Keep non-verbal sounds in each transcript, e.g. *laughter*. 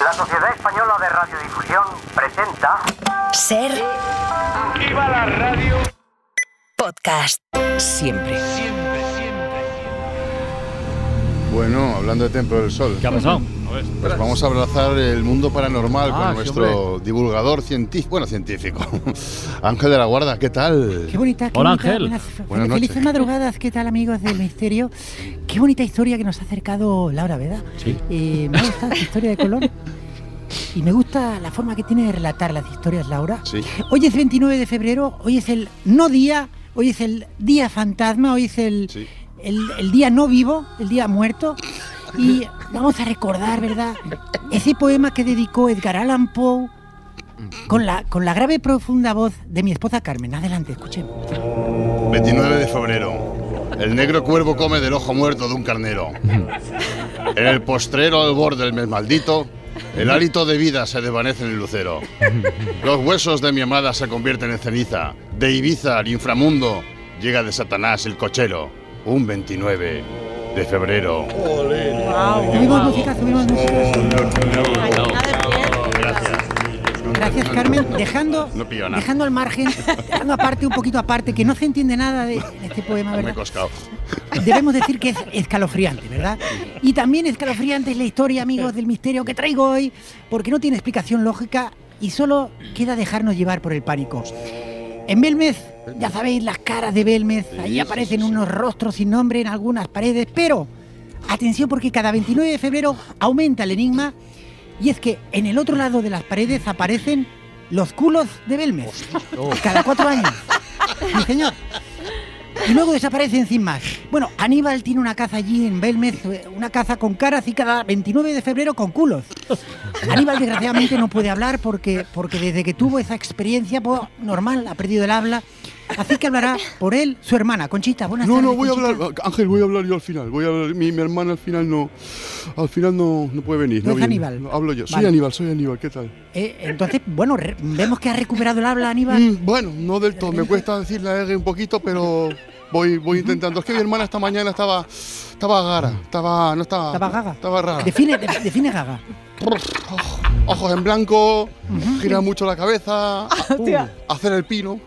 La Sociedad Española de Radiodifusión presenta Ser ¡Viva la radio! podcast. Siempre. Bueno, hablando de Templo del Sol, ¿Qué ha pasado? pues vamos a abrazar el mundo paranormal Ah, con sí, nuestro divulgador científico, bueno, científico, *laughs* Ángel de la Guarda, ¿qué tal? Qué bonita, qué Hola, bonita, Ángel. Buenas, Buenas felices madrugadas, ¿qué tal amigos del misterio? Qué bonita historia que nos ha acercado Laura, ¿verdad? Sí. Eh, me gusta la historia de Colón. Y me gusta la forma que tiene de relatar las historias, Laura. Sí. Hoy es 29 de febrero, hoy es el no día, hoy es el día fantasma, hoy es el, Sí. El, el día no vivo, el día muerto. Y vamos a recordar, ¿verdad? Ese poema que dedicó Edgar Allan Poe con la, con la grave y profunda voz de mi esposa Carmen. Adelante, escuchemos. 29 de febrero. El negro cuervo come del ojo muerto de un carnero. En el postrero al borde del mes maldito, el hálito de vida se desvanece en el lucero. Los huesos de mi amada se convierten en ceniza. De Ibiza al inframundo llega de Satanás el cochero. Un 29 de febrero. Subimos música, subimos música. Gracias. Carmen. Dejando, No pillo nada. dejando al margen, dejando aparte, un poquito aparte, que no se entiende nada de este poema, Me he ¿verdad? coscado. Debemos decir que es escalofriante, ¿verdad? Y también escalofriante es la historia, amigos, del misterio que traigo hoy, porque no tiene explicación lógica y solo queda dejarnos llevar por el pánico. En Belmez, ya sabéis, las caras de Belmez, ahí aparecen sí, sí. unos rostros sin nombre en algunas paredes, pero atención porque cada 29 de febrero aumenta el enigma y es que en el otro lado de las paredes aparecen los culos de Belmez. Cada cuatro años. Sí, señor. Y luego desaparecen sin más. Bueno, Aníbal tiene una caza allí en Belmez, eh, una caza con caras y cada 29 de febrero con culos. Aníbal desgraciadamente no puede hablar porque, porque desde que tuvo esa experiencia, pues, normal, ha perdido el habla. Así que hablará por él su hermana, Conchita. Buenas No, tardes, no, voy a hablar, Ángel, voy a hablar yo al final. Voy a hablar, mi, mi hermana al final no, al final no, no puede venir. ¿Tú no viene. Aníbal? Hablo yo. Soy. Aníbal, soy Aníbal, ¿qué tal? Eh, entonces, bueno, vemos que ha recuperado el habla, Aníbal. Mm, bueno, no del todo, me cuesta decir la R un poquito, pero voy, voy intentando. Es que mi hermana esta mañana estaba, estaba gara, estaba, no estaba, Estaba gaga. estaba rara. Define, de- define Gaga. Ojos en blanco, gira mucho la cabeza, hacer el pino,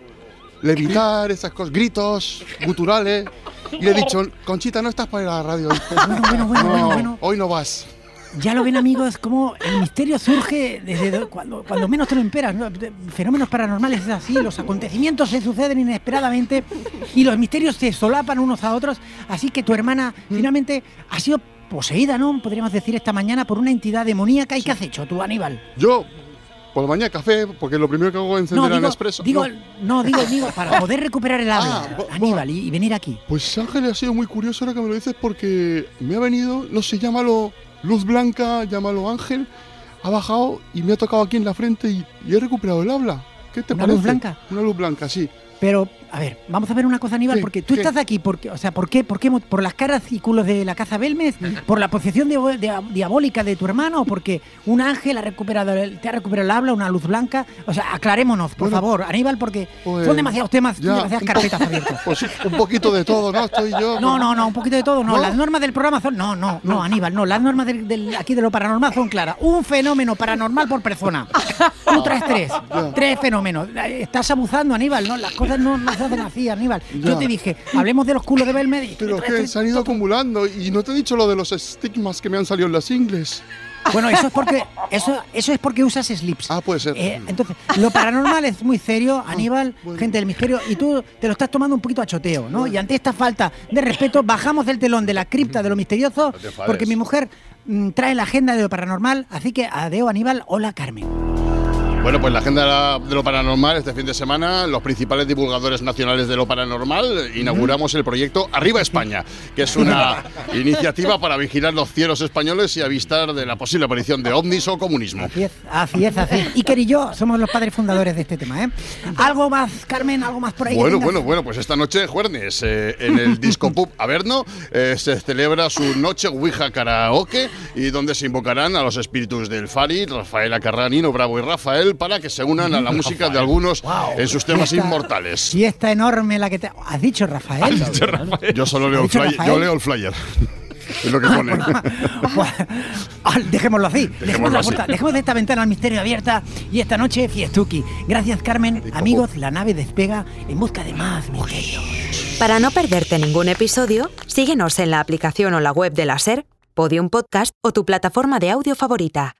levitar, esas cosas, gritos, guturales. Y le he dicho, Conchita, no estás para ir a la radio. hoy". *laughs* Bueno, bueno, bueno, No, bueno, bueno. hoy no vas. Ya lo ven amigos, como el misterio surge desde do- cuando, cuando menos te lo esperas. ¿no? Fenómenos paranormales es así, los acontecimientos se suceden inesperadamente y los misterios se solapan unos a otros. Así que tu hermana finalmente ha sido poseída, ¿no? Podríamos decir esta mañana por una entidad demoníaca. ¿Y qué has hecho tú, Aníbal? Yo, por la mañana café, porque lo primero que hago es encender el digo, expreso. digo, No. no, digo, digo, para *laughs* poder recuperar el habla, Ah, Aníbal, y, y venir aquí. Pues Ángel ha sido muy curioso ahora que me lo dices porque me ha venido, no sé, llámalo luz blanca, llámalo Ángel, ha bajado y me ha tocado aquí en la frente y, y he recuperado el habla. ¿Qué te ¿Una parece? luz blanca? Una luz blanca, sí. Pero, a ver, vamos a ver una cosa, Aníbal, porque tú ¿Qué? estás aquí, porque, o sea, ¿por qué, por qué? ¿Por las caras y culos de la caza Belmez? *laughs* ¿Por la posesión de- de- diabólica de tu hermano? ¿O porque un ángel ha recuperado el- te ha recuperado el habla, una luz blanca? O sea, aclarémonos, por Bueno, favor, Aníbal, porque pues, son demasiados temas, ya, demasiadas carpetas *laughs* abiertas. Pues un poquito de todo, ¿no? Estoy yo. No, no, no, un poquito de todo, no. ¿No? Las normas del programa son. No, no, no, Aníbal, no. Las normas del, del- aquí de lo paranormal son claras. Un fenómeno paranormal por persona. Tú traes tres. Tres fenómenos. Estás abusando, Aníbal, ¿no? Las cosas no, no se *laughs* hacen así, Aníbal. Yo te dije, hablemos de los culos de Belmed. Pero es que se han ido acumulando y no te he dicho lo de los estigmas que me han salido en las ingles. Bueno, eso es porque eso, eso es porque usas slips. Ah, puede ser. Eh, entonces, lo paranormal es muy serio, Aníbal, bueno. gente del misterio, y tú te lo estás tomando un poquito a choteo, ¿no? Y ante esta falta de respeto, bajamos del telón de la cripta de lo misterioso, porque mi mujer mm, trae la agenda de lo paranormal, así que adeo, Aníbal, hola, Carmen. Bueno, pues la agenda de lo paranormal este fin de semana, los principales divulgadores nacionales de lo paranormal, inauguramos el proyecto Arriba España, que es una *laughs* iniciativa para vigilar los cielos españoles y avistar de la posible aparición de ovnis o comunismo. Así es, así es, así es. Iker y yo somos los padres fundadores de este tema, ¿eh? ¿Algo más, Carmen? ¿Algo más por ahí? Bueno, bueno, bueno, pues esta noche, jueves, eh, en el Disco Pub Averno, eh, se celebra su noche Ouija Karaoke y donde se invocarán a los espíritus del Fari, Rafael Acarranino, Bravo y Rafael para que se unan a la *laughs* música de algunos en sus temas Fiesta- inmortales. Fiesta enorme la que te... ¿Has dicho Rafael? Yo solo leo ¿Ha el dicho flyer. Rafael? Yo leo el flyer. *laughs* Es lo que pone. Pues, ah, dejémoslo así. Dejemos, Dejémoslo la así. dejemos esta ventana al misterio abierta y esta noche fiestuki. Gracias, Carmen. Amigos, la nave despega en busca de más misterio. Para no perderte ningún episodio, síguenos en la aplicación o la web de la SER, Podium Podcast o tu plataforma de audio favorita.